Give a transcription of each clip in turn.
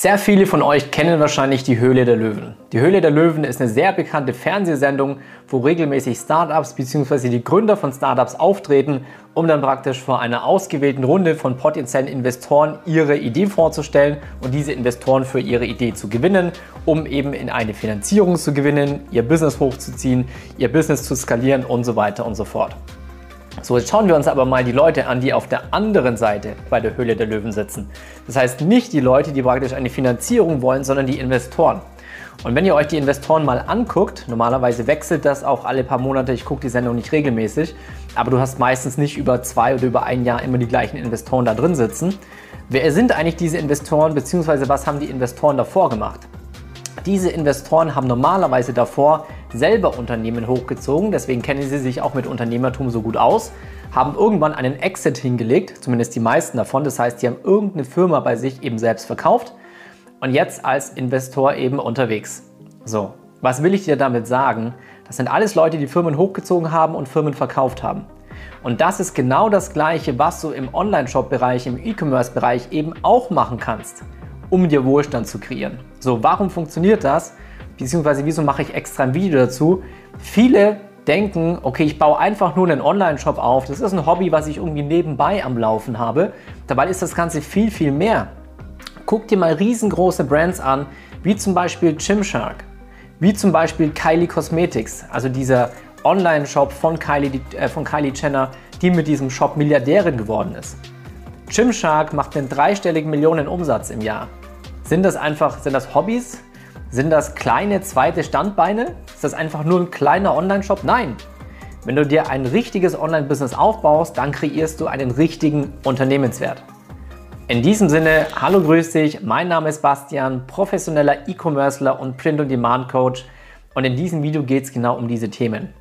Sehr viele von euch kennen wahrscheinlich die Höhle der Löwen. Die Höhle der Löwen ist eine sehr bekannte Fernsehsendung, wo regelmäßig Startups bzw. die Gründer von Startups auftreten, um dann praktisch vor einer ausgewählten Runde von potenziellen Investoren ihre Idee vorzustellen und diese Investoren für ihre Idee zu gewinnen, um eben in eine Finanzierung zu gewinnen, ihr Business hochzuziehen, ihr Business zu skalieren und so weiter und so fort. So, jetzt schauen wir uns aber mal die Leute an, die auf der anderen Seite bei der Höhle der Löwen sitzen. Das heißt nicht die Leute, die praktisch eine Finanzierung wollen, sondern die Investoren. Und wenn ihr euch die Investoren mal anguckt, normalerweise wechselt das auch alle paar Monate, ich gucke die Sendung nicht regelmäßig, aber du hast meistens nicht über zwei oder über ein Jahr immer die gleichen Investoren da drin sitzen. Wer sind eigentlich diese Investoren, beziehungsweise was haben die Investoren davor gemacht? Diese Investoren haben normalerweise davor selber Unternehmen hochgezogen, deswegen kennen sie sich auch mit Unternehmertum so gut aus, haben irgendwann einen Exit hingelegt, zumindest die meisten davon, das heißt, die haben irgendeine Firma bei sich eben selbst verkauft und jetzt als Investor eben unterwegs. So, was will ich dir damit sagen? Das sind alles Leute, die Firmen hochgezogen haben und Firmen verkauft haben. Und das ist genau das Gleiche, was du im Online-Shop-Bereich, im E-Commerce-Bereich eben auch machen kannst, um dir Wohlstand zu kreieren. So, warum funktioniert das? Beziehungsweise wieso mache ich extra ein Video dazu? Viele denken, okay, ich baue einfach nur einen Online-Shop auf. Das ist ein Hobby, was ich irgendwie nebenbei am Laufen habe. Dabei ist das Ganze viel, viel mehr. Guck dir mal riesengroße Brands an, wie zum Beispiel Gymshark, wie zum Beispiel Kylie Cosmetics, also dieser Online-Shop von Kylie, äh, von Kylie Jenner, die mit diesem Shop Milliardärin geworden ist. Gymshark macht einen dreistelligen Millionen Umsatz im Jahr. Sind das einfach, sind das Hobbys? Sind das kleine zweite Standbeine? Ist das einfach nur ein kleiner Online-Shop? Nein. Wenn du dir ein richtiges Online-Business aufbaust, dann kreierst du einen richtigen Unternehmenswert. In diesem Sinne, hallo, grüß dich. Mein Name ist Bastian, professioneller E-Commercer und Print-on-Demand-Coach. Und in diesem Video geht es genau um diese Themen.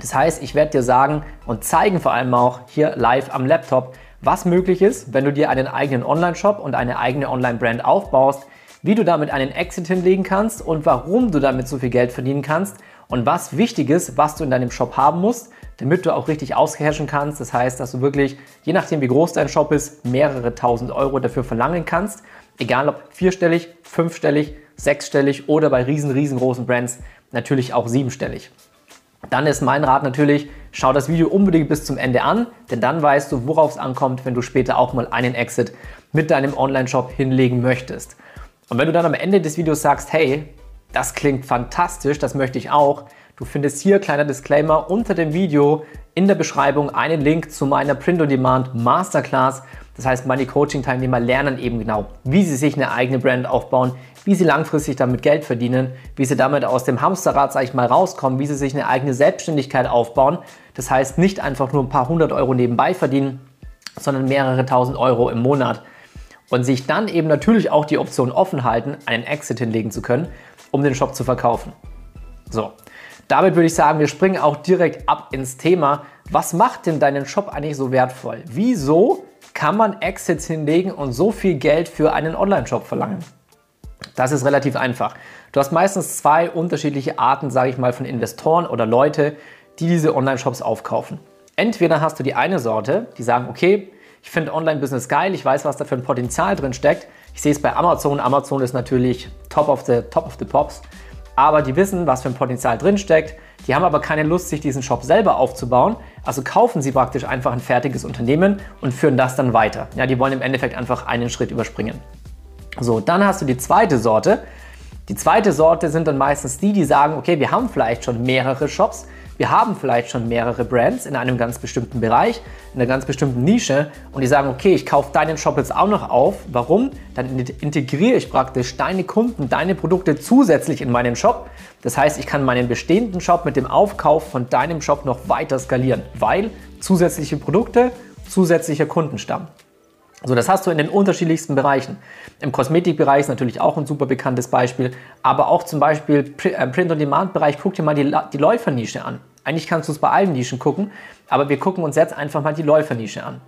Das heißt, ich werde dir sagen und zeigen vor allem auch hier live am Laptop, was möglich ist, wenn du dir einen eigenen Online-Shop und eine eigene Online-Brand aufbaust, wie du damit einen Exit hinlegen kannst und warum du damit so viel Geld verdienen kannst und was wichtig ist, was du in deinem Shop haben musst, damit du auch richtig auscashen kannst. Das heißt, dass du wirklich, je nachdem wie groß dein Shop ist, mehrere tausend Euro dafür verlangen kannst. Egal ob vierstellig, fünfstellig, sechsstellig oder bei riesen, riesengroßen Brands natürlich auch siebenstellig. Dann ist mein Rat natürlich, schau das Video unbedingt bis zum Ende an, denn dann weißt du, worauf es ankommt, wenn du später auch mal einen Exit mit deinem Online-Shop hinlegen möchtest. Und wenn du dann am Ende des Videos sagst, hey, das klingt fantastisch, das möchte ich auch, du findest hier, kleiner Disclaimer, unter dem Video in der Beschreibung einen Link zu meiner Print-on-Demand Masterclass. Das heißt, meine Coaching-Teilnehmer lernen eben genau, wie sie sich eine eigene Brand aufbauen, wie sie langfristig damit Geld verdienen, wie sie damit aus dem Hamsterrad, sag ich mal, rauskommen, wie sie sich eine eigene Selbstständigkeit aufbauen. Das heißt, nicht einfach nur ein paar hundert Euro nebenbei verdienen, sondern mehrere tausend Euro im Monat und sich dann eben natürlich auch die Option offen halten, einen Exit hinlegen zu können, um den Shop zu verkaufen. So, damit würde ich sagen, wir springen auch direkt ab ins Thema. Was macht denn deinen Shop eigentlich so wertvoll? Wieso kann man Exits hinlegen und so viel Geld für einen Online-Shop verlangen? Das ist relativ einfach. Du hast meistens zwei unterschiedliche Arten, sage ich mal, von Investoren oder Leute, die diese Online-Shops aufkaufen. Entweder hast du die eine Sorte, die sagen, okay, ich finde Online-Business geil, ich weiß, was da für ein Potenzial drin steckt. Ich sehe es bei Amazon. Amazon ist natürlich top of the, top of the pops. Aber die wissen, was für ein Potenzial drin steckt. Die haben aber keine Lust, sich diesen Shop selber aufzubauen. Also kaufen sie praktisch einfach ein fertiges Unternehmen und führen das dann weiter. Ja, die wollen im Endeffekt einfach einen Schritt überspringen. So, dann hast du die zweite Sorte. Die zweite Sorte sind dann meistens die, die sagen, okay, wir haben vielleicht schon mehrere Shops, wir haben vielleicht schon mehrere Brands in einem ganz bestimmten Bereich, in einer ganz bestimmten Nische und die sagen, okay, ich kaufe deinen Shop jetzt auch noch auf. Warum? Dann integriere ich praktisch deine Kunden, deine Produkte zusätzlich in meinen Shop. Das heißt, ich kann meinen bestehenden Shop mit dem Aufkauf von deinem Shop noch weiter skalieren, weil zusätzliche Produkte, zusätzlicher Kundenstamm. So, das hast du in den unterschiedlichsten Bereichen. Im Kosmetikbereich ist natürlich auch ein super bekanntes Beispiel, aber auch zum Beispiel äh, Print-on-Demand-Bereich, guck dir mal die, die Läufernische an. Eigentlich kannst du es bei allen Nischen gucken, aber wir gucken uns jetzt einfach mal die Läufernische an.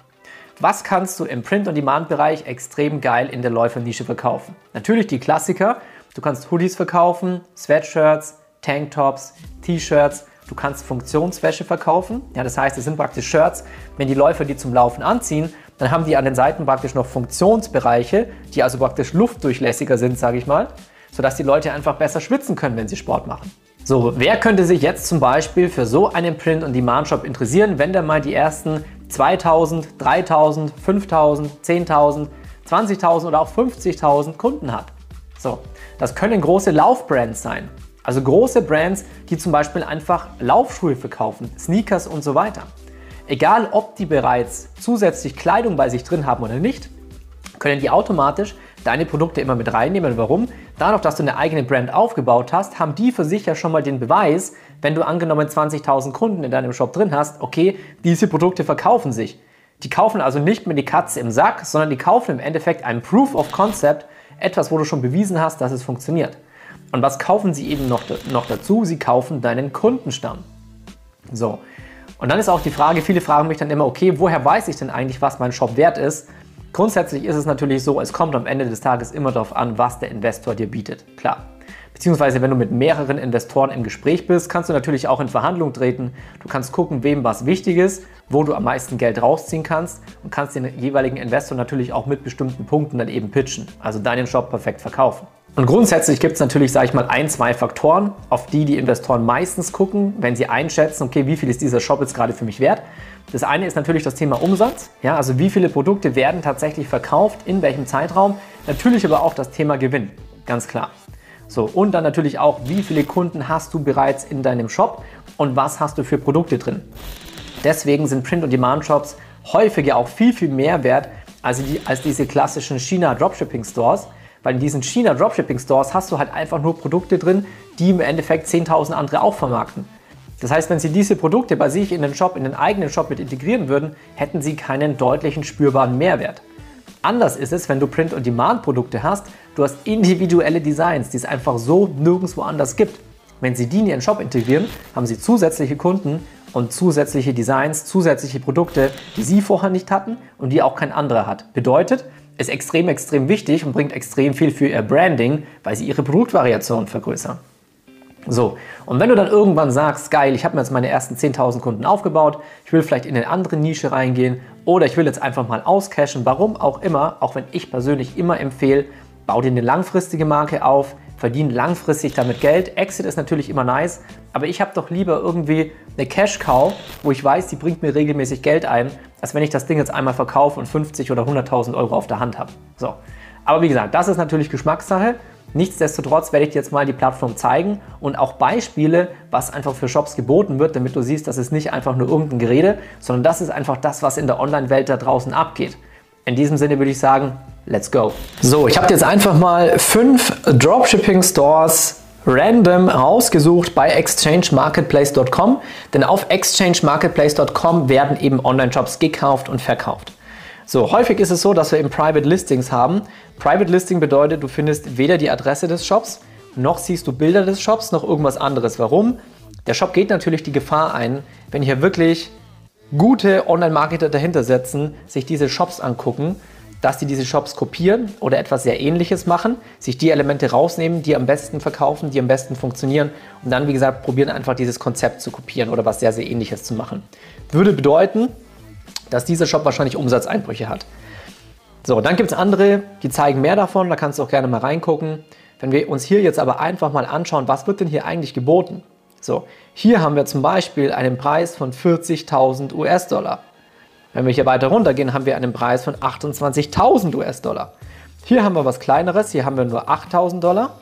Was kannst du im Print-on-Demand-Bereich extrem geil in der Läufernische verkaufen? Natürlich die Klassiker. Du kannst Hoodies verkaufen, Sweatshirts, Tanktops, T-Shirts. Du kannst Funktionswäsche verkaufen. Ja, das heißt, es sind praktisch Shirts. Wenn die Läufer die zum Laufen anziehen, Dann haben die an den Seiten praktisch noch Funktionsbereiche, die also praktisch luftdurchlässiger sind, sage ich mal, sodass die Leute einfach besser schwitzen können, wenn sie Sport machen. So, wer könnte sich jetzt zum Beispiel für so einen Print-on-Demand-Shop interessieren, wenn der mal die ersten 2000, 3000, 5000, 10.000, 20.000 oder auch 50.000 Kunden hat? So, das können große Laufbrands sein. Also große Brands, die zum Beispiel einfach Laufschuhe verkaufen, Sneakers und so weiter. Egal, ob die bereits zusätzlich Kleidung bei sich drin haben oder nicht, können die automatisch deine Produkte immer mit reinnehmen. Warum? Dadurch, dass du eine eigene Brand aufgebaut hast, haben die für sich ja schon mal den Beweis, wenn du angenommen 20.000 Kunden in deinem Shop drin hast, okay, diese Produkte verkaufen sich. Die kaufen also nicht mehr die Katze im Sack, sondern die kaufen im Endeffekt ein Proof of Concept, etwas, wo du schon bewiesen hast, dass es funktioniert. Und was kaufen sie eben noch, noch dazu? Sie kaufen deinen Kundenstamm. So. Und dann ist auch die Frage, viele fragen mich dann immer, okay, woher weiß ich denn eigentlich, was mein Shop wert ist? Grundsätzlich ist es natürlich so, es kommt am Ende des Tages immer darauf an, was der Investor dir bietet. Klar. Beziehungsweise, wenn du mit mehreren Investoren im Gespräch bist, kannst du natürlich auch in Verhandlungen treten. Du kannst gucken, wem was wichtig ist, wo du am meisten Geld rausziehen kannst und kannst den jeweiligen Investor natürlich auch mit bestimmten Punkten dann eben pitchen, also deinen Shop perfekt verkaufen. Und grundsätzlich gibt es natürlich, sage ich mal, ein, zwei Faktoren, auf die die Investoren meistens gucken, wenn sie einschätzen, okay, wie viel ist dieser Shop jetzt gerade für mich wert. Das eine ist natürlich das Thema Umsatz, ja, also wie viele Produkte werden tatsächlich verkauft, in welchem Zeitraum. Natürlich aber auch das Thema Gewinn, ganz klar. So, und dann natürlich auch, wie viele Kunden hast du bereits in deinem Shop und was hast du für Produkte drin. Deswegen sind Print-on-Demand-Shops häufiger auch viel, viel mehr wert als, die, als diese klassischen China-Dropshipping-Stores, weil in diesen China Dropshipping Stores hast du halt einfach nur Produkte drin, die im Endeffekt 10.000 andere auch vermarkten. Das heißt, wenn sie diese Produkte bei sich in den Shop, in den eigenen Shop mit integrieren würden, hätten sie keinen deutlichen spürbaren Mehrwert. Anders ist es, wenn du Print-on-Demand-Produkte hast. Du hast individuelle Designs, die es einfach so nirgendwo anders gibt. Wenn sie die in ihren Shop integrieren, haben sie zusätzliche Kunden und zusätzliche Designs, zusätzliche Produkte, die sie vorher nicht hatten und die auch kein anderer hat. Bedeutet, ist extrem, extrem wichtig und bringt extrem viel für ihr Branding, weil sie ihre Produktvariation vergrößern. So, und wenn du dann irgendwann sagst, geil, ich habe mir jetzt meine ersten 10.000 Kunden aufgebaut, ich will vielleicht in eine andere Nische reingehen oder ich will jetzt einfach mal auscashen, warum auch immer, auch wenn ich persönlich immer empfehle, bau dir eine langfristige Marke auf, verdien langfristig damit Geld. Exit ist natürlich immer nice, aber ich habe doch lieber irgendwie eine Cash-Cow, wo ich weiß, die bringt mir regelmäßig Geld ein, als wenn ich das Ding jetzt einmal verkaufe und 50 oder 100.000 Euro auf der Hand habe. So. Aber wie gesagt, das ist natürlich Geschmackssache. Nichtsdestotrotz werde ich dir jetzt mal die Plattform zeigen und auch Beispiele, was einfach für Shops geboten wird, damit du siehst, das ist nicht einfach nur irgendein Gerede, sondern das ist einfach das, was in der Online-Welt da draußen abgeht. In diesem Sinne würde ich sagen, let's go. So, ich habe jetzt einfach mal fünf Dropshipping Stores random rausgesucht bei exchangemarketplace.com, denn auf exchangemarketplace.com werden eben Online-Shops gekauft und verkauft. So, häufig ist es so, dass wir eben Private Listings haben. Private Listing bedeutet, du findest weder die Adresse des Shops, noch siehst du Bilder des Shops, noch irgendwas anderes. Warum? Der Shop geht natürlich die Gefahr ein, wenn hier wirklich gute Online-Marketer dahinter setzen, sich diese Shops angucken, dass die diese Shops kopieren oder etwas sehr ähnliches machen, sich die Elemente rausnehmen, die am besten verkaufen, die am besten funktionieren und dann, wie gesagt, probieren einfach dieses Konzept zu kopieren oder was sehr, sehr ähnliches zu machen. Würde bedeuten, dass dieser Shop wahrscheinlich Umsatzeinbrüche hat. So, dann gibt es andere, die zeigen mehr davon, da kannst du auch gerne mal reingucken. Wenn wir uns hier jetzt aber einfach mal anschauen, was wird denn hier eigentlich geboten? So, hier haben wir zum Beispiel einen Preis von 40.000 US-Dollar. Wenn wir hier weiter runtergehen, haben wir einen Preis von 28.000 US-Dollar. Hier haben wir was kleineres, hier haben wir nur 8.000 Dollar.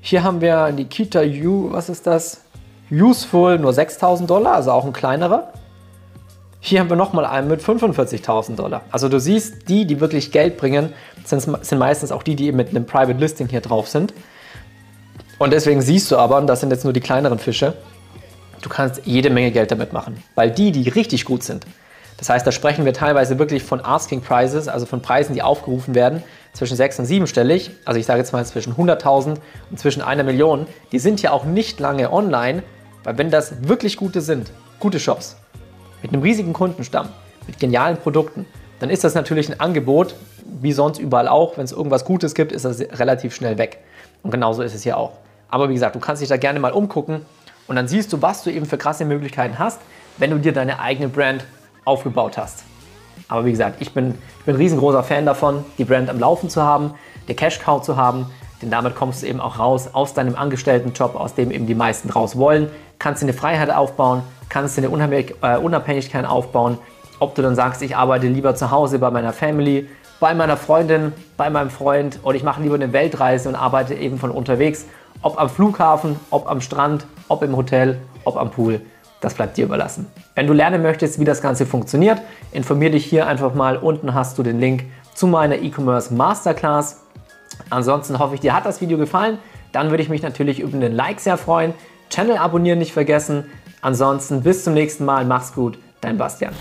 Hier haben wir Nikita U, was ist das? Useful nur 6.000 Dollar, also auch ein kleinerer. Hier haben wir nochmal einen mit 45.000 Dollar. Also du siehst, die, die wirklich Geld bringen, sind, sind meistens auch die, die mit einem Private Listing hier drauf sind. Und deswegen siehst du aber, das sind jetzt nur die kleineren Fische, du kannst jede Menge Geld damit machen. Weil die, die richtig gut sind, das heißt, da sprechen wir teilweise wirklich von Asking Prices, also von Preisen, die aufgerufen werden, zwischen 6 und 7stellig, also ich sage jetzt mal zwischen 100.000 und zwischen einer Million, die sind ja auch nicht lange online, weil wenn das wirklich gute sind, gute Shops, mit einem riesigen Kundenstamm, mit genialen Produkten, dann ist das natürlich ein Angebot, wie sonst überall auch. Wenn es irgendwas Gutes gibt, ist das relativ schnell weg. Und genauso ist es hier auch. Aber wie gesagt, du kannst dich da gerne mal umgucken und dann siehst du, was du eben für krasse Möglichkeiten hast, wenn du dir deine eigene Brand aufgebaut hast. Aber wie gesagt, ich bin, ich bin ein riesengroßer Fan davon, die Brand am Laufen zu haben, die Cash Cow zu haben, denn damit kommst du eben auch raus aus deinem Angestelltenjob, aus dem eben die meisten raus wollen, kannst dir eine Freiheit aufbauen, kannst dir eine äh, Unabhängigkeit aufbauen. Ob du dann sagst, ich arbeite lieber zu Hause bei meiner Family, bei meiner Freundin, bei meinem Freund oder ich mache lieber eine Weltreise und arbeite eben von unterwegs, ob am Flughafen, ob am Strand, ob im Hotel, ob am Pool. Das bleibt dir überlassen. Wenn du lernen möchtest, wie das Ganze funktioniert, informiere dich hier einfach mal. Unten hast du den Link zu meiner E-Commerce Masterclass. Ansonsten hoffe ich, dir hat das Video gefallen. Dann würde ich mich natürlich über einen Like sehr freuen. Channel abonnieren nicht vergessen. Ansonsten bis zum nächsten Mal. Mach's gut. Dein Bastian.